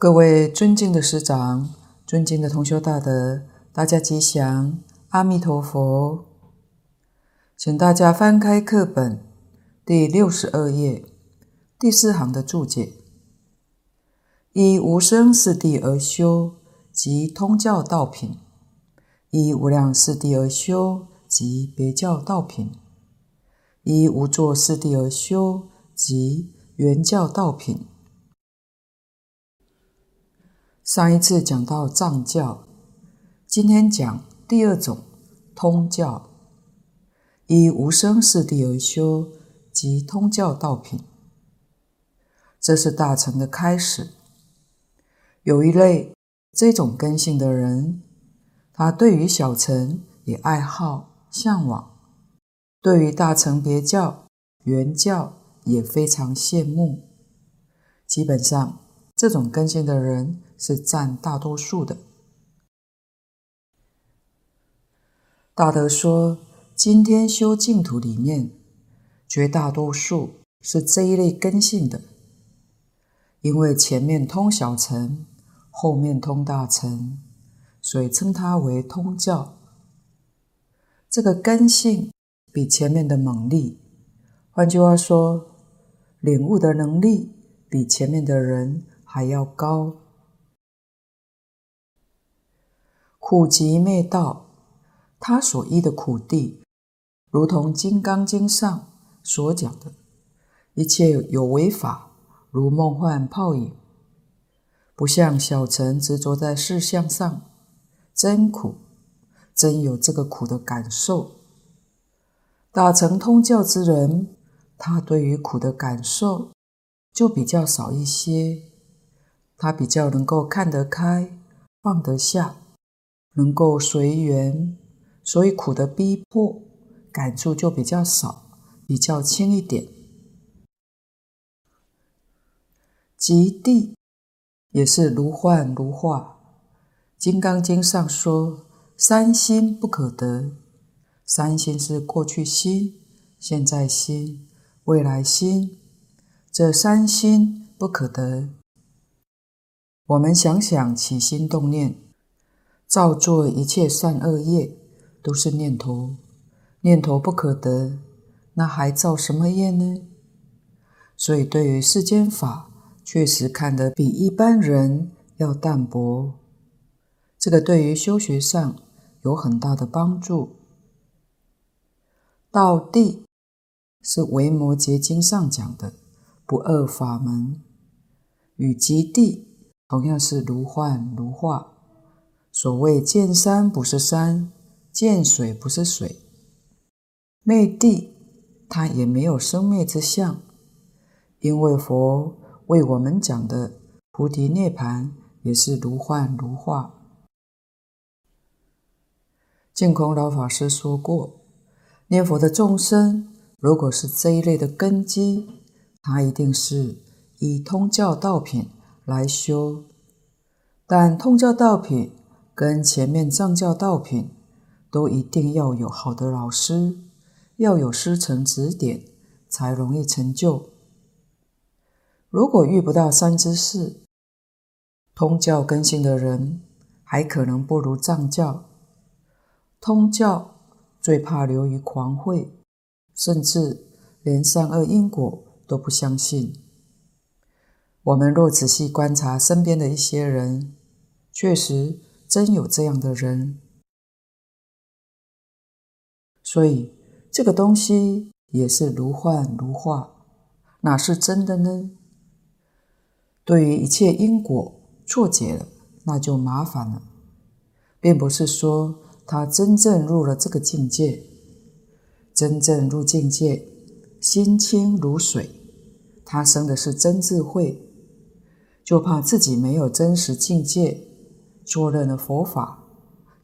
各位尊敬的师长、尊敬的同修大德，大家吉祥，阿弥陀佛。请大家翻开课本第六十二页第四行的注解：依无生四谛而修，即通教道品；依无量四谛而修，即别教道品；依无作四谛而修，即圆教道品。上一次讲到藏教，今天讲第二种通教，依无生四谛而修，即通教道品。这是大乘的开始。有一类这种根性的人，他对于小乘也爱好向往，对于大乘别教圆教也非常羡慕。基本上，这种根性的人，是占大多数的。大德说，今天修净土里面，绝大多数是这一类根性的，因为前面通小乘，后面通大乘，所以称它为通教。这个根性比前面的猛力，换句话说，领悟的能力比前面的人还要高。苦集灭道，他所依的苦谛，如同《金刚经》上所讲的，一切有为法，如梦幻泡影，不像小乘执着在事相上，真苦，真有这个苦的感受。大乘通教之人，他对于苦的感受就比较少一些，他比较能够看得开，放得下。能够随缘，所以苦的逼迫感触就比较少，比较轻一点。极地也是如幻如化，《金刚经》上说：“三心不可得。”三心是过去心、现在心、未来心，这三心不可得。我们想想起心动念。造作一切善恶业，都是念头，念头不可得，那还造什么业呢？所以，对于世间法，确实看得比一般人要淡薄。这个对于修学上有很大的帮助。道谛是《维摩诘经》上讲的不二法门，与极谛同样是如幻如化。所谓见山不是山，见水不是水，灭谛它也没有生灭之相，因为佛为我们讲的菩提涅槃也是如幻如化。净空老法师说过，念佛的众生如果是这一类的根基，他一定是以通教道品来修，但通教道品。跟前面藏教道品，都一定要有好的老师，要有师承指点，才容易成就。如果遇不到三知识，通教根性的人，还可能不如藏教。通教最怕流于狂慧，甚至连善恶因果都不相信。我们若仔细观察身边的一些人，确实。真有这样的人，所以这个东西也是如幻如化，哪是真的呢？对于一切因果错解了，那就麻烦了，并不是说他真正入了这个境界，真正入境界，心清如水，他生的是真智慧，就怕自己没有真实境界。做任的佛法，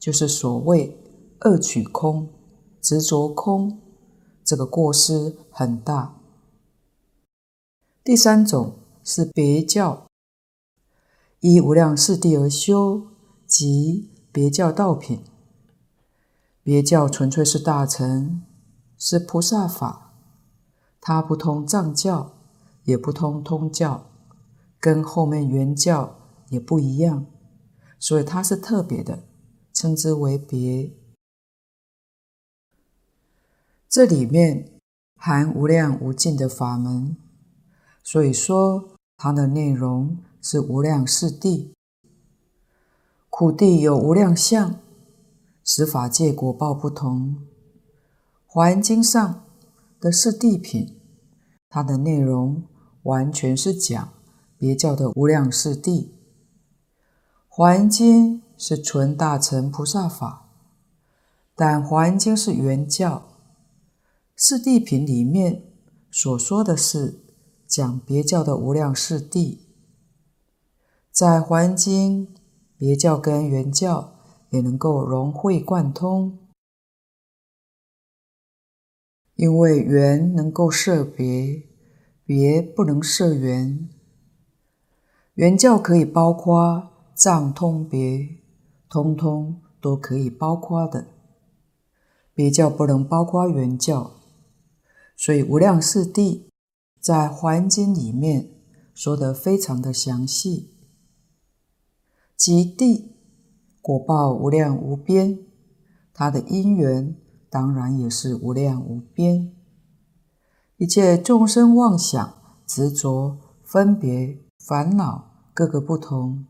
就是所谓二取空、执着空，这个过失很大。第三种是别教，依无量四谛而修，即别教道品。别教纯粹是大乘，是菩萨法，它不通藏教，也不通通教，跟后面圆教也不一样，所以它是特别的，称之为别。这里面含无量无尽的法门，所以说它的内容是无量四谛。苦地有无量相，十法界果报不同。华严经上的四谛品，它的内容完全是讲别教的无量四谛。华严经是纯大乘菩萨法，但华严经是原教。四谛品里面所说的是讲别教的无量四谛，在华严经，别教跟原教也能够融会贯通，因为缘能够摄别，别不能摄缘。原教可以包括藏通别，通通都可以包括的，别教不能包括原教。所以无量四谛在《华严经》里面说得非常的详细，极地果报无量无边，它的因缘当然也是无量无边。一切众生妄想、执着、分别、烦恼，各个不同，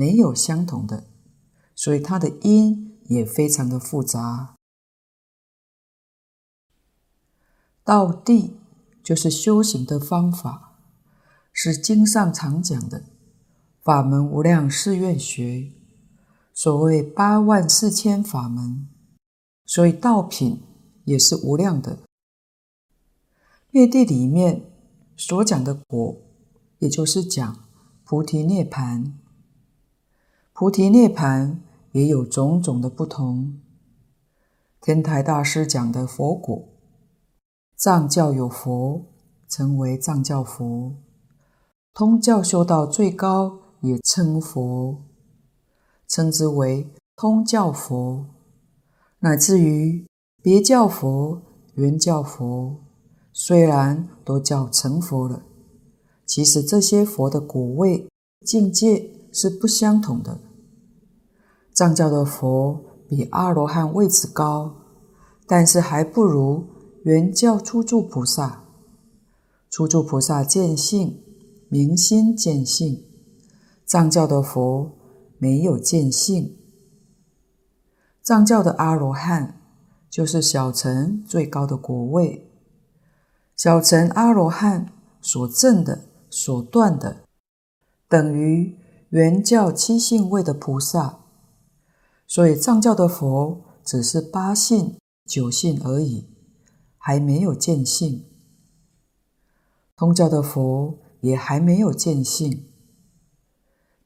没有相同的，所以它的因也非常的复杂。道谛就是修行的方法，是经上常讲的法门无量誓愿学，所谓八万四千法门，所以道品也是无量的。灭地里面所讲的果，也就是讲菩提涅槃。菩提涅槃也有种种的不同。天台大师讲的佛果。藏教有佛，称为藏教佛；通教修道最高，也称佛，称之为通教佛。乃至于别教佛、原教佛，虽然都叫成佛了，其实这些佛的果位境界是不相同的。藏教的佛比阿罗汉位置高，但是还不如。原教初住菩萨，初住菩萨见性，明心见性；藏教的佛没有见性。藏教的阿罗汉就是小乘最高的果位，小乘阿罗汉所证的、所断的，等于原教七性位的菩萨。所以藏教的佛只是八性、九性而已。还没有见性，通教的佛也还没有见性。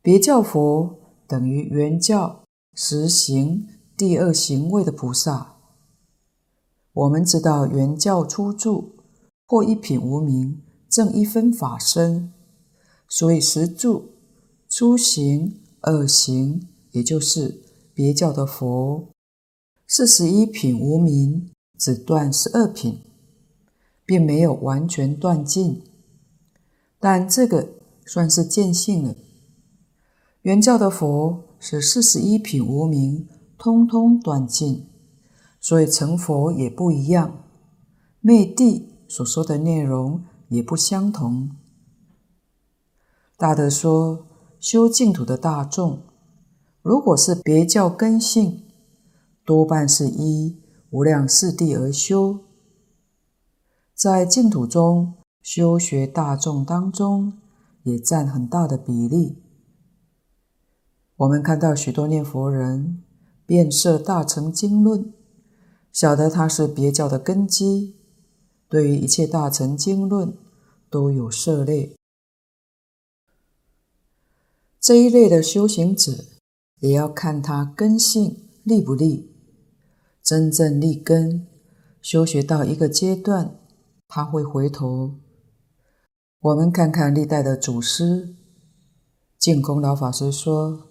别教佛等于原教十行第二行位的菩萨。我们知道原教初住或一品无明正一分法身，所以十住初行二行，也就是别教的佛四十一品无明。只断十二品，并没有完全断尽，但这个算是见性了。原教的佛是四十一品无明，通通断尽，所以成佛也不一样。灭地所说的内容也不相同。大德说，修净土的大众，如果是别教根性，多半是依。无量四谛而修，在净土中修学大众当中，也占很大的比例。我们看到许多念佛人遍摄大乘经论，晓得他是别教的根基，对于一切大乘经论都有涉猎。这一类的修行者，也要看他根性立不立。真正立根，修学到一个阶段，他会回头。我们看看历代的祖师，净空老法师说，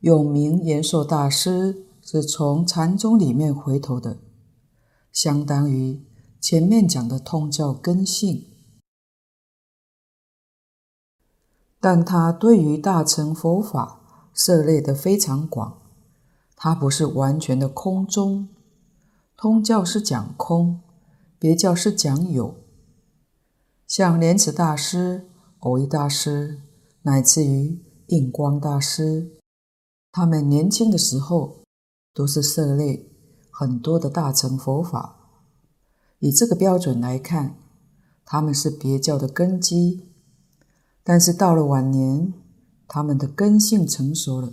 永明延寿大师是从禅宗里面回头的，相当于前面讲的通教根性。但他对于大乘佛法涉猎的非常广，它不是完全的空中。通教是讲空，别教是讲有。像莲池大师、藕益大师，乃至于印光大师，他们年轻的时候都是涉猎很多的大乘佛法。以这个标准来看，他们是别教的根基。但是到了晚年，他们的根性成熟了，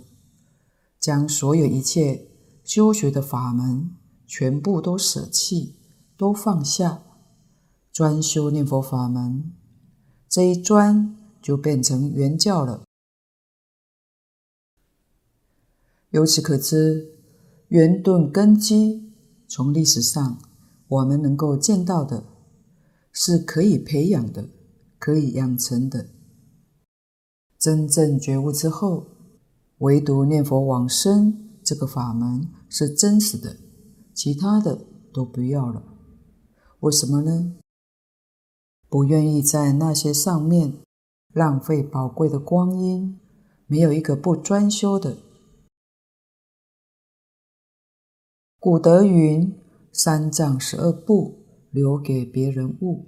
将所有一切修学的法门。全部都舍弃，都放下，专修念佛法门。这一专就变成圆教了。由此可知，圆顿根基，从历史上我们能够见到的，是可以培养的，可以养成的。真正觉悟之后，唯独念佛往生这个法门是真实的。其他的都不要了，为什么呢？不愿意在那些上面浪费宝贵的光阴，没有一个不专修的。古德云：“三藏十二部，留给别人悟；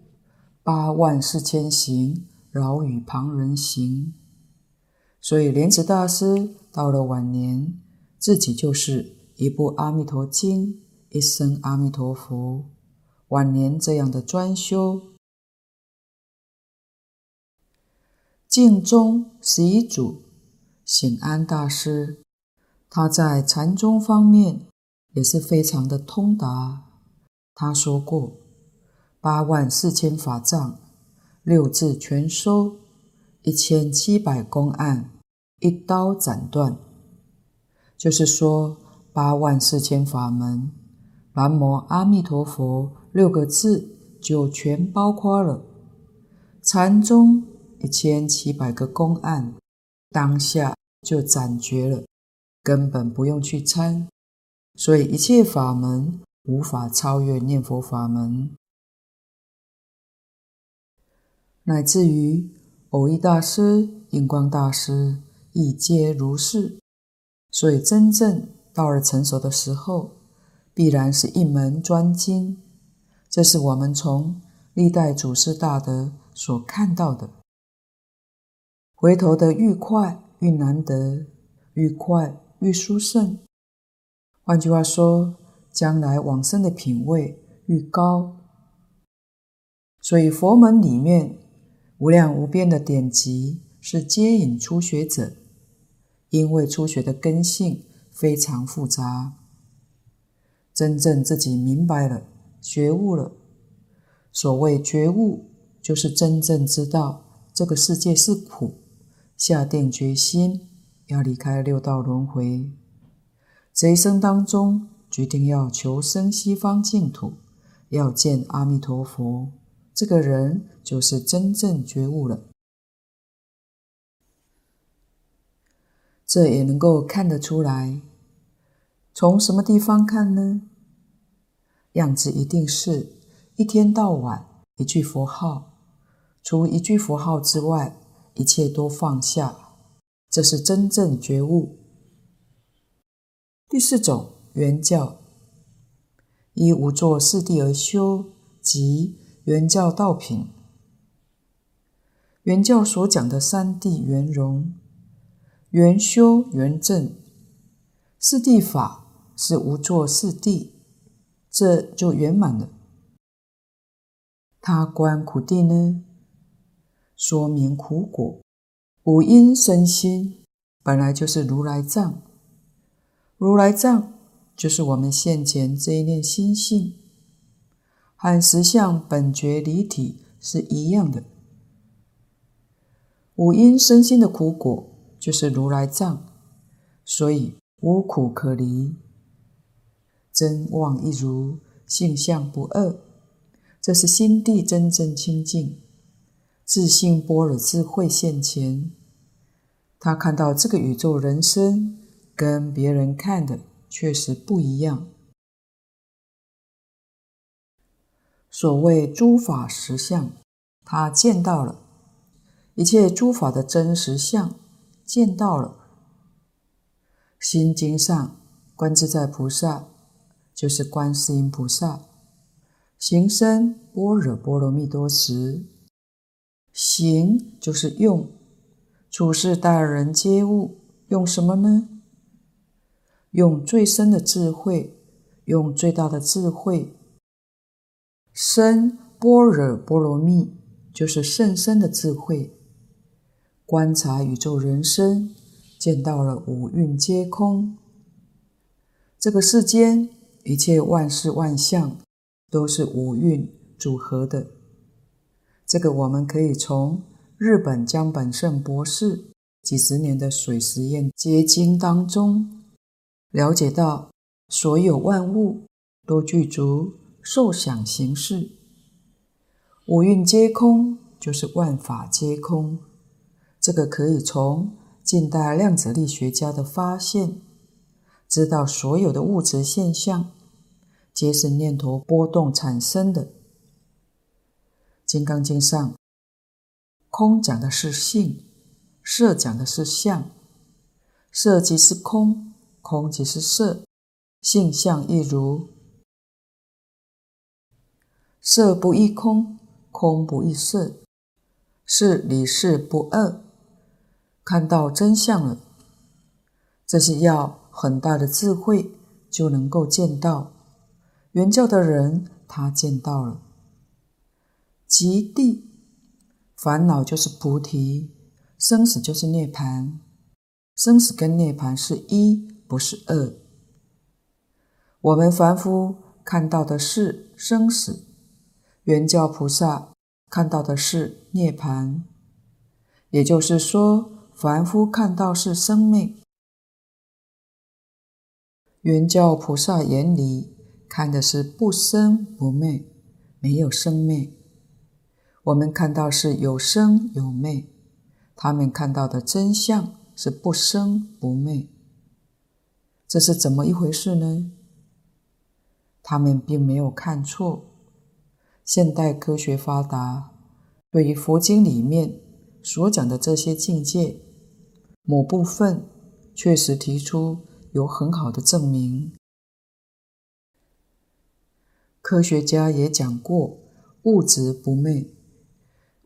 八万四千行，饶与旁人行。”所以莲池大师到了晚年，自己就是一部《阿弥陀经》。一生阿弥陀佛，晚年这样的专修。净宗十一祖显安大师，他在禅宗方面也是非常的通达。他说过：“八万四千法藏，六字全收；一千七百公案，一刀斩断。”就是说，八万四千法门。南无阿弥陀佛六个字就全包括了，禅宗一千七百个公案，当下就斩绝了，根本不用去参，所以一切法门无法超越念佛法门，乃至于藕益大师、印光大师亦皆如是，所以真正到了成熟的时候。必然是一门专精，这是我们从历代祖师大德所看到的。回头的愈快愈难得，愈快愈殊胜。换句话说，将来往生的品位愈高。所以佛门里面无量无边的典籍是接引初学者，因为初学的根性非常复杂。真正自己明白了，觉悟了。所谓觉悟，就是真正知道这个世界是苦，下定决心要离开六道轮回。这一生当中，决定要求生西方净土，要见阿弥陀佛。这个人就是真正觉悟了。这也能够看得出来。从什么地方看呢？样子一定是一天到晚一句佛号，除一句佛号之外，一切都放下，这是真正觉悟。第四种原教，依无作四谛而修，即原教道品。原教所讲的三谛圆融、圆修、圆证。四谛法是无作四谛，这就圆满了。他观苦谛呢，说明苦果。五阴身心本来就是如来藏，如来藏就是我们现前这一念心性，和实相本觉离体是一样的。五阴身心的苦果就是如来藏，所以。无苦可离，真妄一如，性相不二，这是心地真正清净，自性般若智慧现前。他看到这个宇宙人生跟别人看的确实不一样。所谓诸法实相，他见到了，一切诸法的真实相见到了。心经上观自在菩萨就是观世音菩萨行深般若波罗蜜多时，行就是用，处事待人接物用什么呢？用最深的智慧，用最大的智慧。深般若波罗蜜就是甚深的智慧。观察宇宙人生，见到了五蕴皆空。这个世间一切万事万象都是五蕴组合的。这个我们可以从日本江本胜博士几十年的水实验结晶当中了解到，所有万物都具足。受想行识，五蕴皆空，就是万法皆空。这个可以从近代量子力学家的发现，知道所有的物质现象皆是念头波动产生的。《金刚经》上，空讲的是性，色讲的是相。色即是空，空即是色，性相亦如。色不异空，空不异色，是理事不二。看到真相了，这是要很大的智慧就能够见到。圆教的人他见到了，极地烦恼就是菩提，生死就是涅槃，生死跟涅槃是一，不是二。我们凡夫看到的是生死。圆教菩萨看到的是涅槃，也就是说，凡夫看到是生命。圆教菩萨眼里看的是不生不灭，没有生灭。我们看到是有生有灭，他们看到的真相是不生不灭。这是怎么一回事呢？他们并没有看错。现代科学发达，对于佛经里面所讲的这些境界，某部分确实提出有很好的证明。科学家也讲过，物质不昧。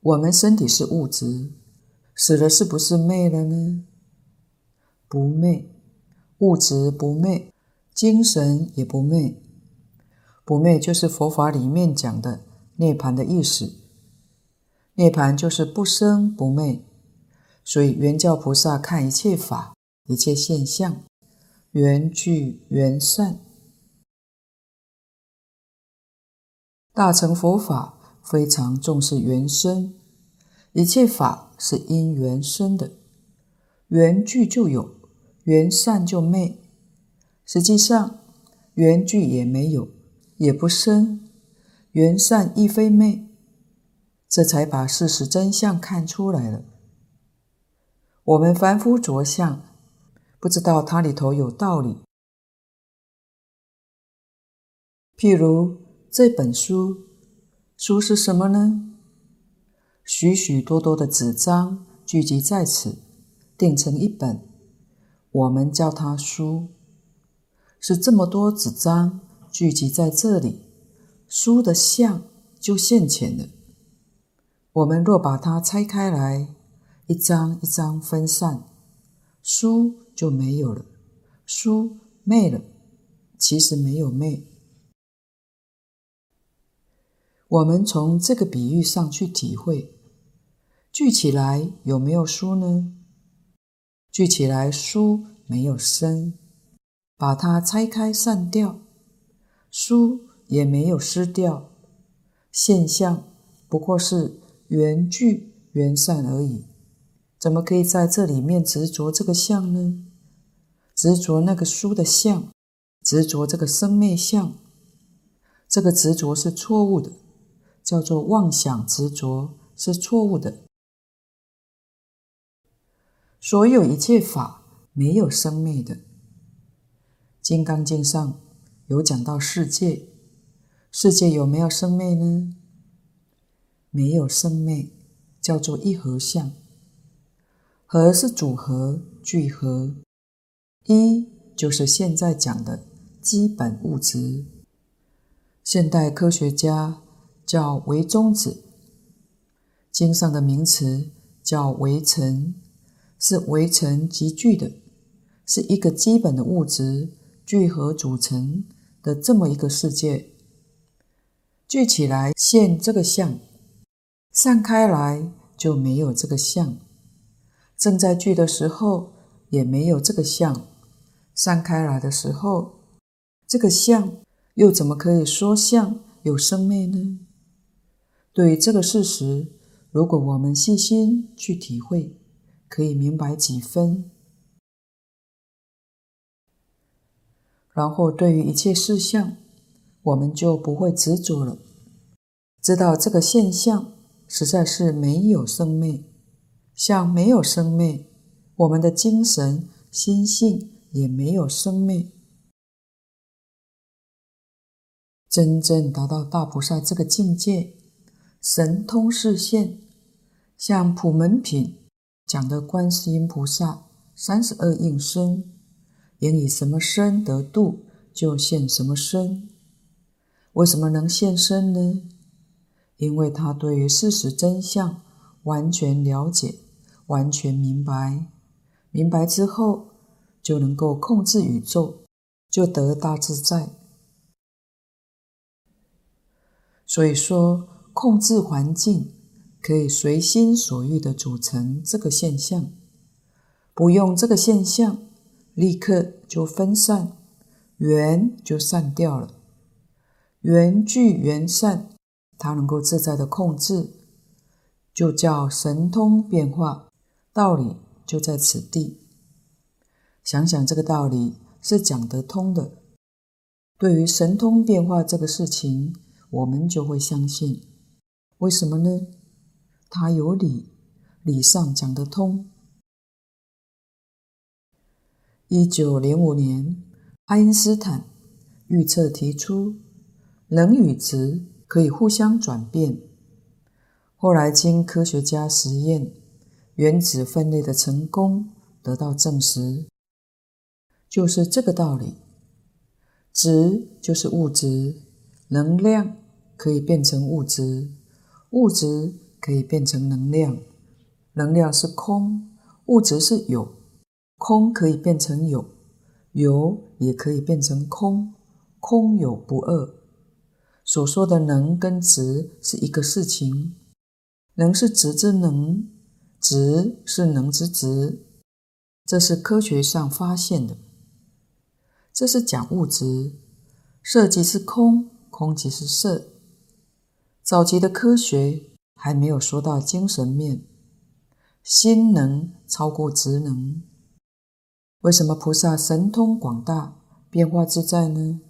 我们身体是物质，死了是不是昧了呢？不昧，物质不昧，精神也不昧。不昧就是佛法里面讲的。涅槃的意思，涅槃就是不生不灭，所以圆教菩萨看一切法、一切现象，缘聚缘散。大乘佛法非常重视缘生，一切法是因缘生的，缘聚就有，缘散就灭。实际上，缘聚也没有，也不生。缘散亦非灭，这才把事实真相看出来了。我们凡夫着相，不知道它里头有道理。譬如这本书，书是什么呢？许许多多的纸张聚集在此，订成一本，我们叫它书。是这么多纸张聚集在这里。书的相就现前了。我们若把它拆开来，一张一张分散，书就没有了。书灭了，其实没有灭。我们从这个比喻上去体会，聚起来有没有书呢？聚起来书没有生，把它拆开散掉，书。也没有失掉，现象不过是缘聚缘散而已。怎么可以在这里面执着这个相呢？执着那个书的相，执着这个生灭相，这个执着是错误的，叫做妄想执着，是错误的。所有一切法没有生灭的，《金刚经》上有讲到世界。世界有没有生灭呢？没有生灭，叫做一合相。和是组合、聚合，一就是现在讲的基本物质。现代科学家叫微中子，经上的名词叫微尘，是微尘集聚的，是一个基本的物质聚合组成的这么一个世界。聚起来现这个相，散开来就没有这个相。正在聚的时候，也没有这个相；散开来的时候，这个相又怎么可以说相有生灭呢？对于这个事实，如果我们细心去体会，可以明白几分。然后，对于一切事项，我们就不会执着了，知道这个现象实在是没有生灭。像没有生灭，我们的精神心性也没有生灭。真正达到大菩萨这个境界，神通示现，像普门品讲的观世音菩萨三十二应身，应以什么身得度，就现什么身。为什么能现身呢？因为他对于事实真相完全了解。完全明白，明白之后就能够控制宇宙，就得大自在。所以说，控制环境可以随心所欲的组成这个现象，不用这个现象，立刻就分散，缘就散掉了。缘聚缘散，它能够自在的控制，就叫神通变化。道理就在此地，想想这个道理是讲得通的。对于神通变化这个事情，我们就会相信。为什么呢？它有理，理上讲得通。一九零五年，爱因斯坦预测提出，能与质可以互相转变。后来经科学家实验。原子分裂的成功得到证实，就是这个道理。质就是物质，能量可以变成物质，物质可以变成能量。能量是空，物质是有，空可以变成有，有也可以变成空，空有不二。所说的能跟值是一个事情，能是质之能。质是能之质，这是科学上发现的。这是讲物质，色即是空，空即是色。早期的科学还没有说到精神面，心能超过职能。为什么菩萨神通广大，变化自在呢？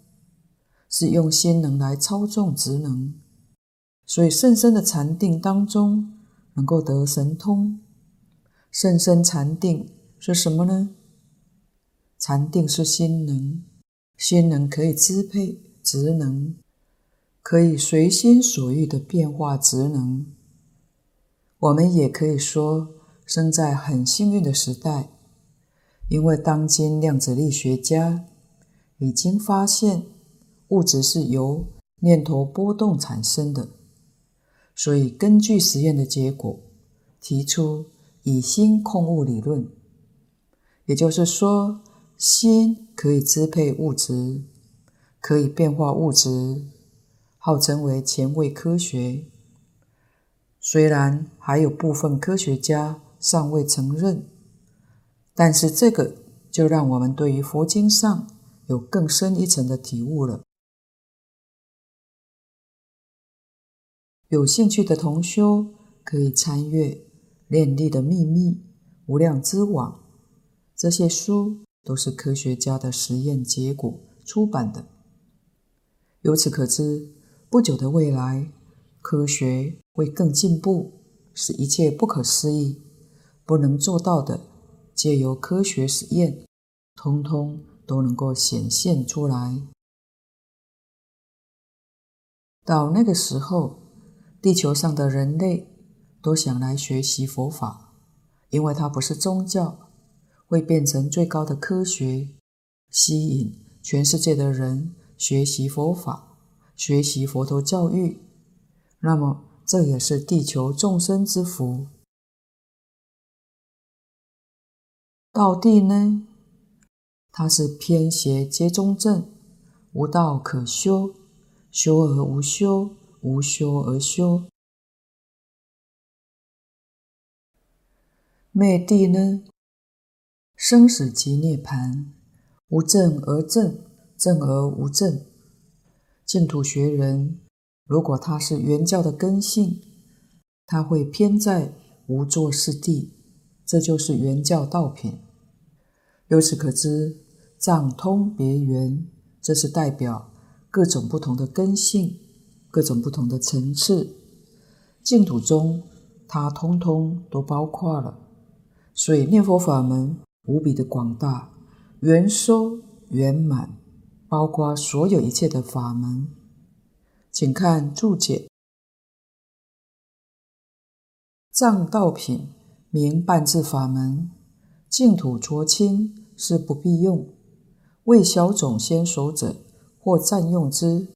是用心能来操纵职能，所以甚深的禅定当中。能够得神通，甚深禅定是什么呢？禅定是心能，心能可以支配职能，可以随心所欲的变化职能。我们也可以说，生在很幸运的时代，因为当今量子力学家已经发现，物质是由念头波动产生的。所以，根据实验的结果，提出以心控物理论，也就是说，心可以支配物质，可以变化物质，号称为前卫科学。虽然还有部分科学家尚未承认，但是这个就让我们对于佛经上有更深一层的体悟了。有兴趣的同修可以参阅《念力的秘密》《无量之网》，这些书都是科学家的实验结果出版的。由此可知，不久的未来，科学会更进步，使一切不可思议、不能做到的，借由科学实验，通通都能够显现出来。到那个时候，地球上的人类都想来学习佛法，因为它不是宗教，会变成最高的科学，吸引全世界的人学习佛法，学习佛陀教育。那么，这也是地球众生之福。道地呢？它是偏邪皆中正，无道可修，修而无修，无修而修。灭谛呢？生死即涅槃，无证而正，正而无证。净土学人，如果他是原教的根性，他会偏在无作是地，这就是原教道品。由此可知，藏通别圆，这是代表各种不同的根性，各种不同的层次。净土中，它通通都包括了。所以念佛法门无比的广大，圆收圆满，包括所有一切的法门。请看注解：藏道品名半智法门，净土浊清是不必用，为小种先熟者或暂用之。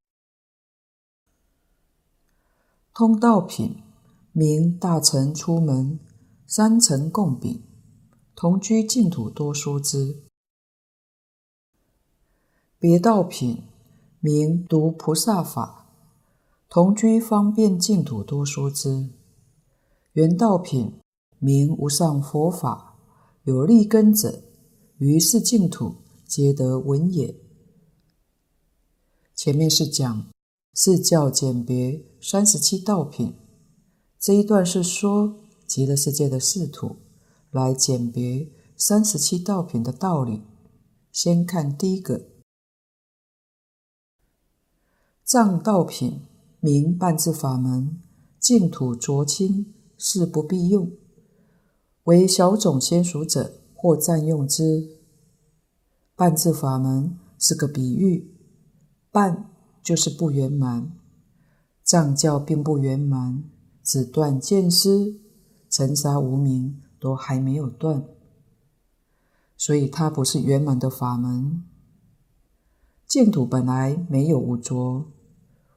通道品名大乘出门，三乘共禀。同居净土多说之，别道品名读菩萨法，同居方便净土多说之。原道品名无上佛法，有利根者，于是净土皆得闻也。前面是讲四教简别三十七道品，这一段是说极乐世界的释土。来简别三十七道品的道理。先看第一个，藏道品名半字法门，净土浊清是不必用，为小种先熟者或暂用之。半字法门是个比喻，半就是不圆满，藏教并不圆满，只断见思，尘沙无明。都还没有断，所以它不是圆满的法门。净土本来没有五浊，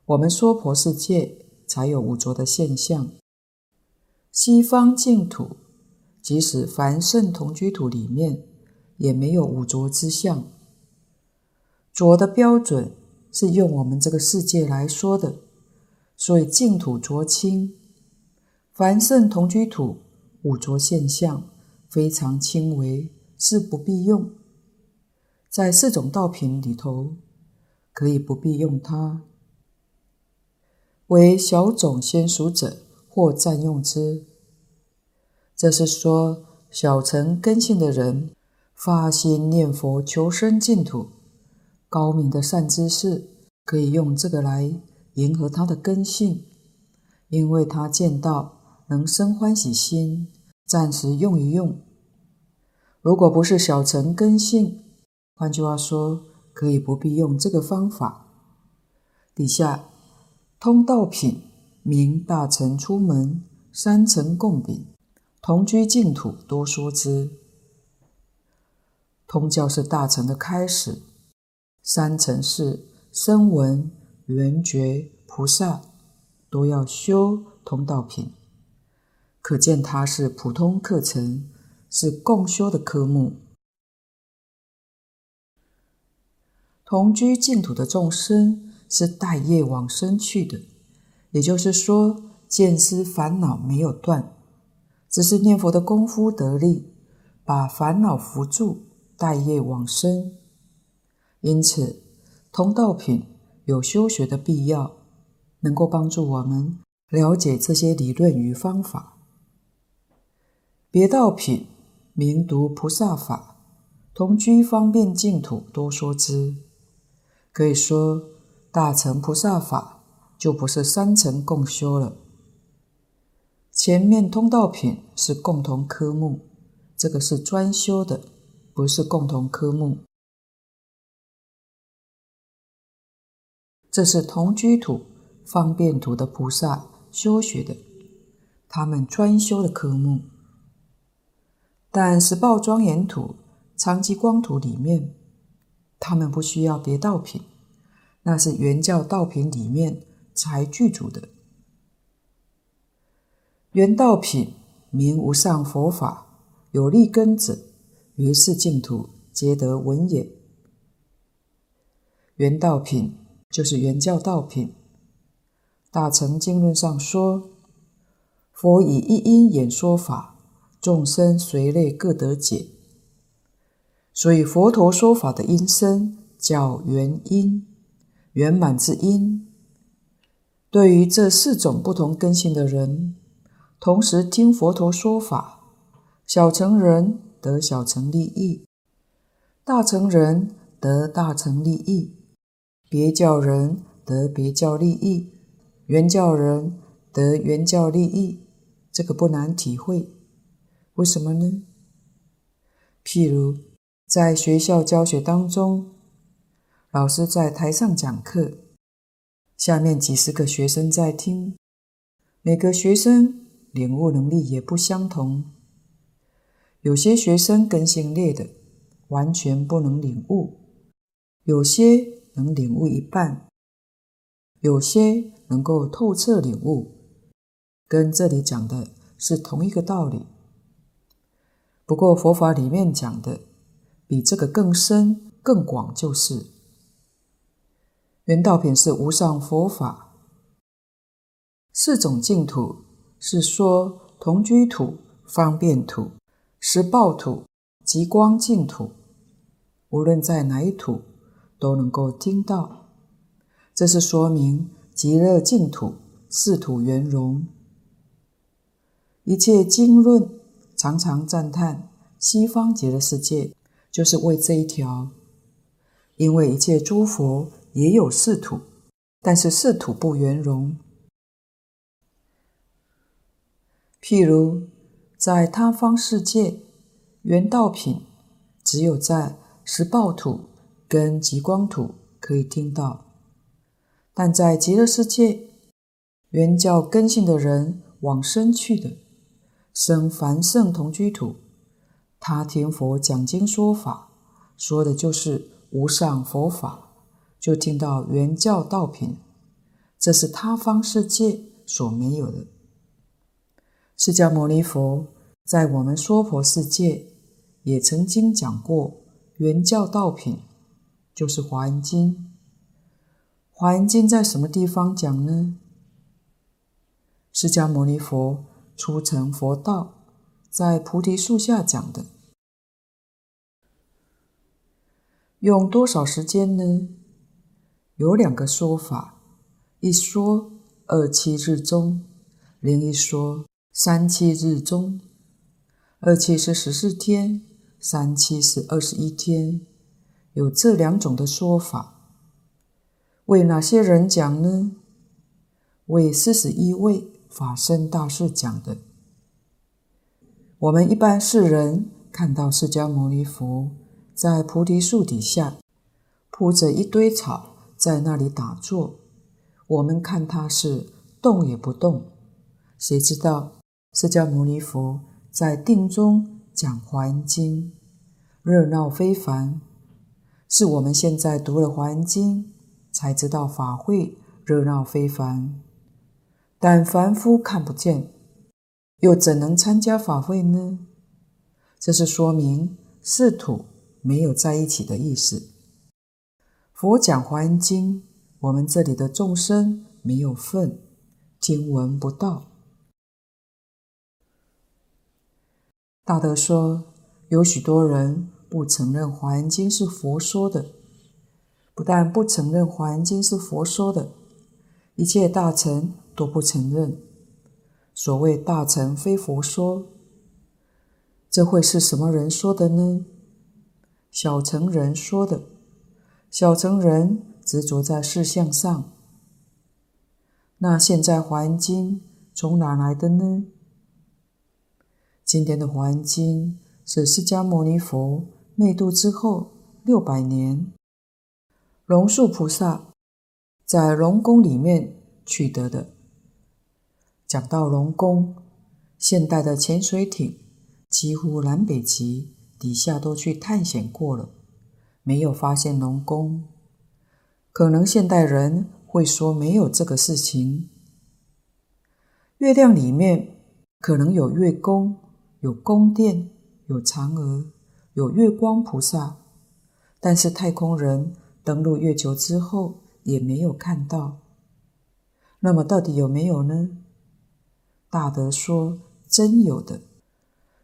我们娑婆世界才有五浊的现象。西方净土，即使凡圣同居土里面，也没有五浊之相。浊的标准是用我们这个世界来说的，所以净土浊清，凡圣同居土。五浊现象非常轻微，是不必用。在四种道品里头，可以不必用它。为小种先熟者或暂用之。这是说小乘根性的人发心念佛求生净土，高明的善知识可以用这个来迎合他的根性，因为他见到。能生欢喜心，暂时用一用。如果不是小乘根性，换句话说，可以不必用这个方法。底下通道品名大乘出门，三乘共禀，同居净土多说之。通教是大乘的开始，三乘是声闻、缘觉、菩萨，都要修通道品。可见它是普通课程，是共修的科目。同居净土的众生是带业往生去的，也就是说，见思烦恼没有断，只是念佛的功夫得力，把烦恼扶住，带业往生。因此，通道品有修学的必要，能够帮助我们了解这些理论与方法。别道品名读菩萨法，同居方便净土多说之。可以说，大乘菩萨法就不是三乘共修了。前面通道品是共同科目，这个是专修的，不是共同科目。这是同居土、方便土的菩萨修学的。他们专修的科目。但十报庄严土、常寂光土里面，他们不需要别道品，那是原教道品里面才具足的。原道品名无上佛法，有利根者，于是净土皆得闻也。原道品就是原教道品。大乘经论上说，佛以一因演说法。众生随类各得解，所以佛陀说法的音声叫圆音，圆满之音。对于这四种不同根性的人，同时听佛陀说法，小乘人得小乘利益，大乘人得大乘利益，别教人得别教利益，原教人得原教利益。这个不难体会。为什么呢？譬如在学校教学当中，老师在台上讲课，下面几十个学生在听，每个学生领悟能力也不相同。有些学生根性劣的，完全不能领悟；有些能领悟一半；有些能够透彻领悟，跟这里讲的是同一个道理。不过佛法里面讲的比这个更深更广，就是原道品是无上佛法，四种净土是说同居土、方便土、实报土、极光净土，无论在哪一土都能够听到。这是说明极乐净土四土圆融，一切经论。常常赞叹西方极乐世界，就是为这一条。因为一切诸佛也有四土，但是四土不圆融。譬如在他方世界，原道品只有在十报土跟极光土可以听到，但在极乐世界，原教根性的人往生去的。生凡圣同居土，他听佛讲经说法，说的就是无上佛法，就听到原教道品，这是他方世界所没有的。释迦牟尼佛在我们娑婆世界也曾经讲过原教道品，就是《华严经》。《华严经》在什么地方讲呢？释迦牟尼佛。初成佛道，在菩提树下讲的，用多少时间呢？有两个说法，一说二七日中，另一说三七日中。二七是十四天，三七是二十一天，有这两种的说法。为哪些人讲呢？为四十一位。法身大士讲的，我们一般世人看到释迦牟尼佛在菩提树底下铺着一堆草，在那里打坐，我们看他是动也不动。谁知道释迦牟尼佛在定中讲华严经，热闹非凡。是我们现在读了华严经，才知道法会热闹非凡。但凡夫看不见，又怎能参加法会呢？这是说明四土没有在一起的意思。佛讲华严经，我们这里的众生没有份，听闻不到。大德说，有许多人不承认华严经是佛说的，不但不承认华严经是佛说的，一切大乘。都不承认。所谓大乘非佛说，这会是什么人说的呢？小乘人说的。小乘人执着在事相上。那现在华严经从哪来的呢？今天的华严经是释迦牟尼佛灭度之后六百年，龙树菩萨在龙宫里面取得的。讲到龙宫，现代的潜水艇几乎南北极底下都去探险过了，没有发现龙宫。可能现代人会说没有这个事情。月亮里面可能有月宫、有宫殿、有嫦娥、有月光菩萨，但是太空人登陆月球之后也没有看到。那么到底有没有呢？大德说。真有的，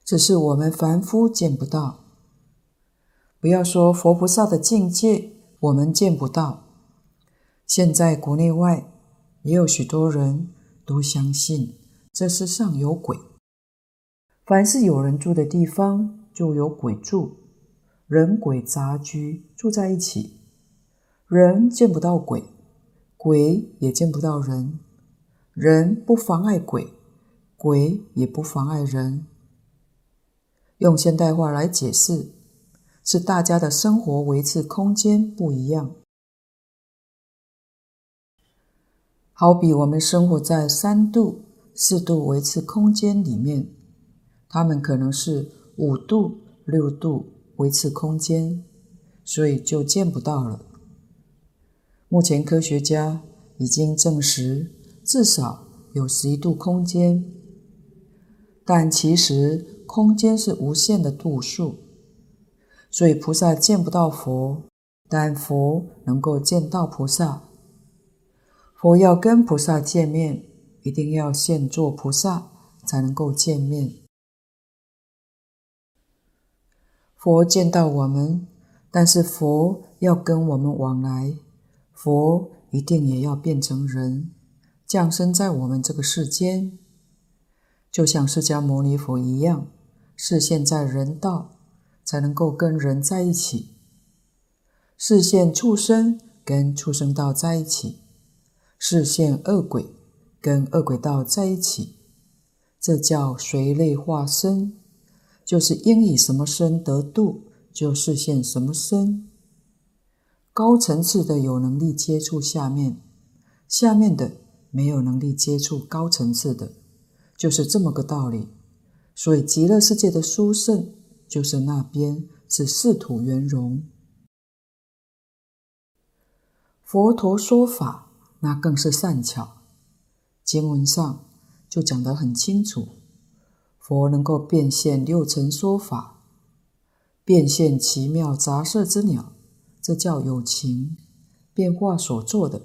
只是我们凡夫见不到。不要说佛菩萨的境界，我们见不到。现在国内外也有许多人都相信这世上有鬼。凡是有人住的地方，就有鬼住，人鬼杂居住在一起。人见不到鬼，鬼也见不到人，人不妨碍鬼。鬼也不妨碍人。用现代话来解释，是大家的生活维持空间不一样。好比我们生活在三度、四度维持空间里面，他们可能是五度、六度维持空间，所以就见不到了。目前科学家已经证实，至少有十一度空间。但其实空间是无限的度数，所以菩萨见不到佛，但佛能够见到菩萨。佛要跟菩萨见面，一定要现做菩萨才能够见面。佛见到我们，但是佛要跟我们往来，佛一定也要变成人，降生在我们这个世间。就像释迦牟尼佛一样，示现在人道，才能够跟人在一起；示现畜生，跟畜生道在一起；示现恶鬼，跟恶鬼道在一起。这叫随类化身，就是应以什么身得度，就示现什么身。高层次的有能力接触下面，下面的没有能力接触高层次的。就是这么个道理，所以极乐世界的殊胜，就是那边是四土圆融。佛陀说法，那更是善巧。经文上就讲得很清楚，佛能够变现六尘说法，变现奇妙杂色之鸟，这叫有情变化所做的，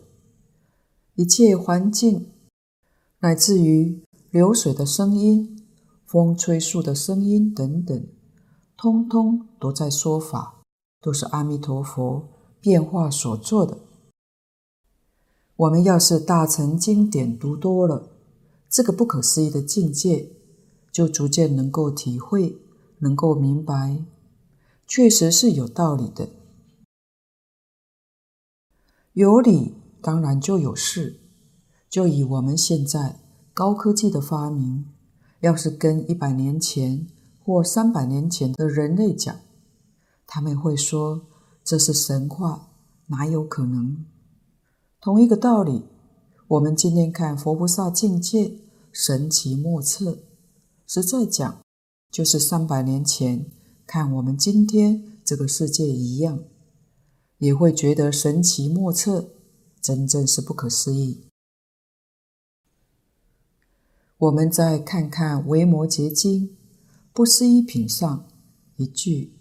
一切环境，乃至于。流水的声音、风吹树的声音等等，通通都在说法，都是阿弥陀佛变化所做的。我们要是大乘经典读多了，这个不可思议的境界，就逐渐能够体会，能够明白，确实是有道理的。有理，当然就有事。就以我们现在。高科技的发明，要是跟一百年前或三百年前的人类讲，他们会说这是神话，哪有可能？同一个道理，我们今天看佛菩萨境界神奇莫测，实在讲，就是三百年前看我们今天这个世界一样，也会觉得神奇莫测，真正是不可思议。我们再看看《维摩诘经》不思议品上一句：“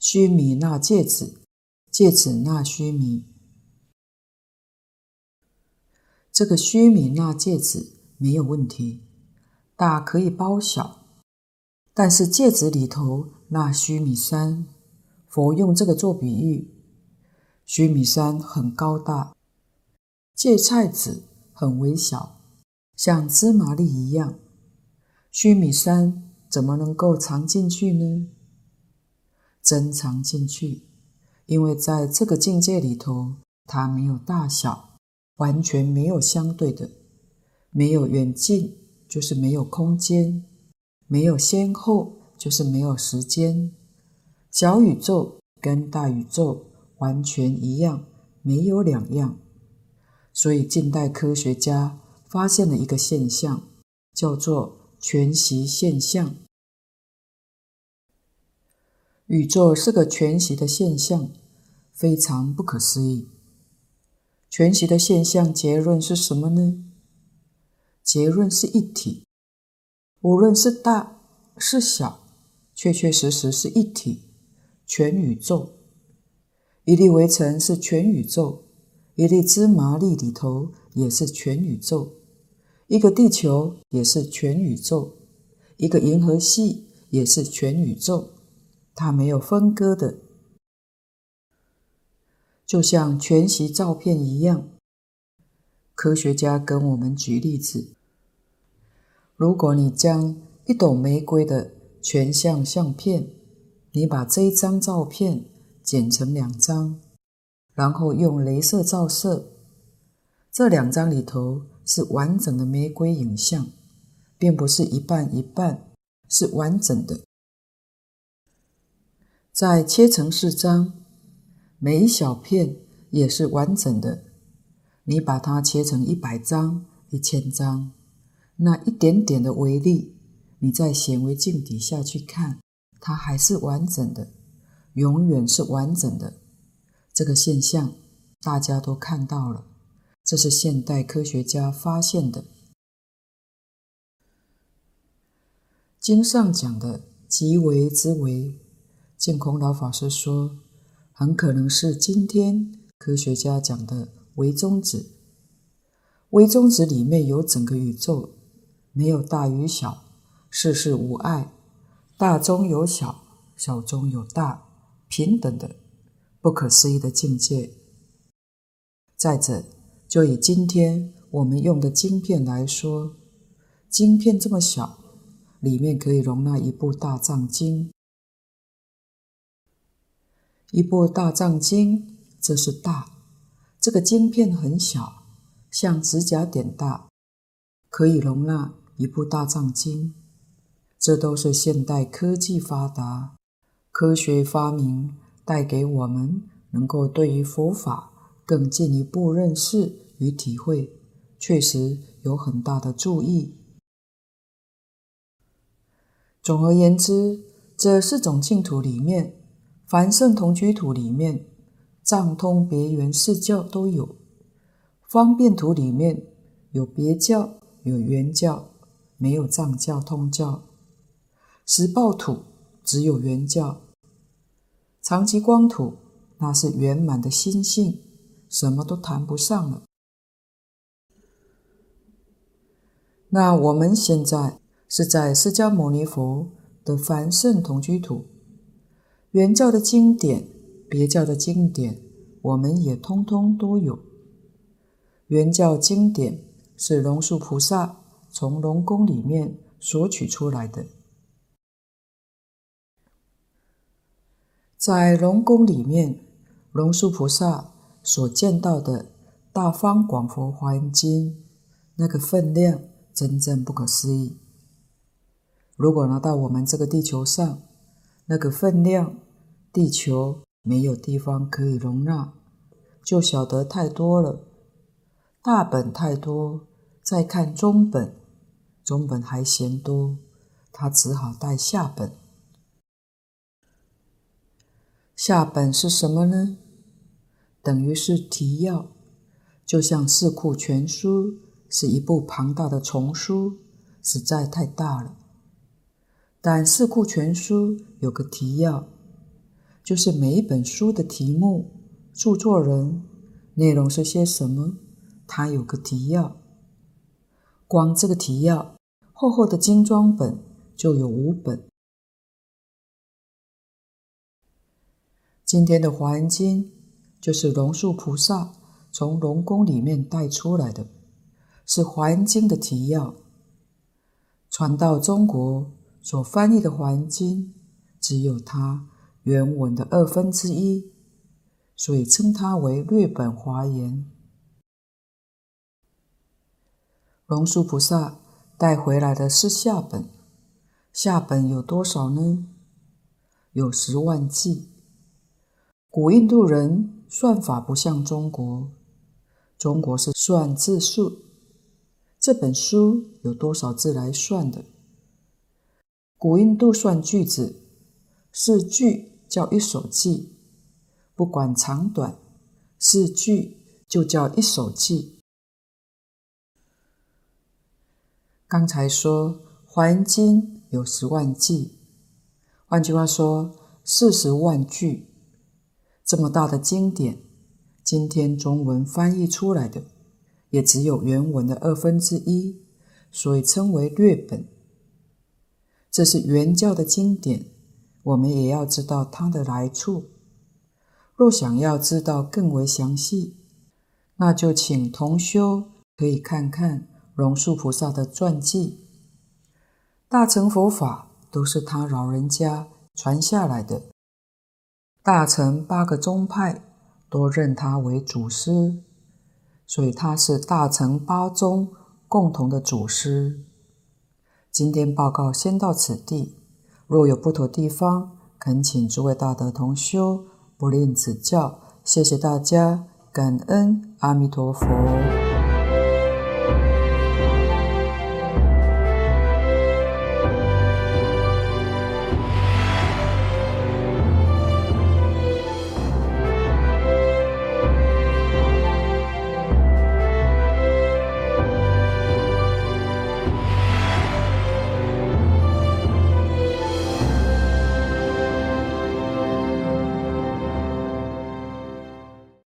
须弥那戒子，戒子那须弥。”这个须弥那芥子没有问题，大可以包小，但是戒子里头那须弥山，佛用这个做比喻，须弥山很高大，芥菜籽很微小。像芝麻粒一样，须弥山怎么能够藏进去呢？真藏进去，因为在这个境界里头，它没有大小，完全没有相对的，没有远近，就是没有空间；没有先后，就是没有时间。小宇宙跟大宇宙完全一样，没有两样。所以近代科学家。发现了一个现象，叫做全息现象。宇宙是个全息的现象，非常不可思议。全息的现象结论是什么呢？结论是一体，无论是大是小，确确实实是一体，全宇宙。一粒微尘是全宇宙，一粒芝麻粒里头也是全宇宙，一个地球也是全宇宙，一个银河系也是全宇宙，它没有分割的，就像全息照片一样。科学家跟我们举例子：如果你将一朵玫瑰的全像相片，你把这一张照片。剪成两张，然后用镭射照射，这两张里头是完整的玫瑰影像，并不是一半一半，是完整的。再切成四张，每一小片也是完整的。你把它切成一百张、一千张，那一点点的微粒，你在显微镜底下去看，它还是完整的。永远是完整的，这个现象大家都看到了，这是现代科学家发现的。经上讲的极微之微，净空老法师说，很可能是今天科学家讲的微中子。微中子里面有整个宇宙，没有大与小，事事无碍，大中有小，小中有大。平等的、不可思议的境界。再者，就以今天我们用的晶片来说，晶片这么小，里面可以容纳一部大藏经。一部大藏经，这是大。这个晶片很小，像指甲点大，可以容纳一部大藏经。这都是现代科技发达。科学发明带给我们能够对于佛法更进一步认识与体会，确实有很大的助益。总而言之，这四种净土里面，凡圣同居土里面，藏通别圆四教都有；方便土里面有别教，有圆教，没有藏教通教；十报土只有圆教。常寂光土，那是圆满的心性，什么都谈不上了。那我们现在是在释迦牟尼佛的凡圣同居土，圆教的经典、别教的经典，我们也通通都有。圆教经典是龙树菩萨从龙宫里面索取出来的。在龙宫里面，龙树菩萨所见到的《大方广佛华严经》，那个分量真正不可思议。如果拿到我们这个地球上，那个分量，地球没有地方可以容纳，就晓得太多了。大本太多，再看中本，中本还嫌多，他只好带下本。下本是什么呢？等于是提要，就像《四库全书》是一部庞大的丛书，实在太大了。但《四库全书》有个提要，就是每一本书的题目、著作人、内容是些什么，它有个提要。光这个提要，厚厚的精装本就有五本。今天的《华严经》就是龙树菩萨从龙宫里面带出来的，是《华严经》的提要。传到中国所翻译的《华严经》，只有它原文的二分之一，所以称它为略本华严。龙树菩萨带回来的是下本，下本有多少呢？有十万计。古印度人算法不像中国，中国是算字数。这本书有多少字来算的？古印度算句子，是句叫一首记，不管长短，是句就叫一首记。刚才说《华严经》有十万记，换句话说，四十万句。这么大的经典，今天中文翻译出来的，也只有原文的二分之一，所以称为略本。这是原教的经典，我们也要知道它的来处。若想要知道更为详细，那就请同修可以看看龙树菩萨的传记。大乘佛法都是他老人家传下来的，大乘八个宗派都认他为祖师。所以他是大乘八宗共同的祖师。今天报告先到此地，若有不妥地方，恳请诸位大德同修不吝指教。谢谢大家，感恩阿弥陀佛。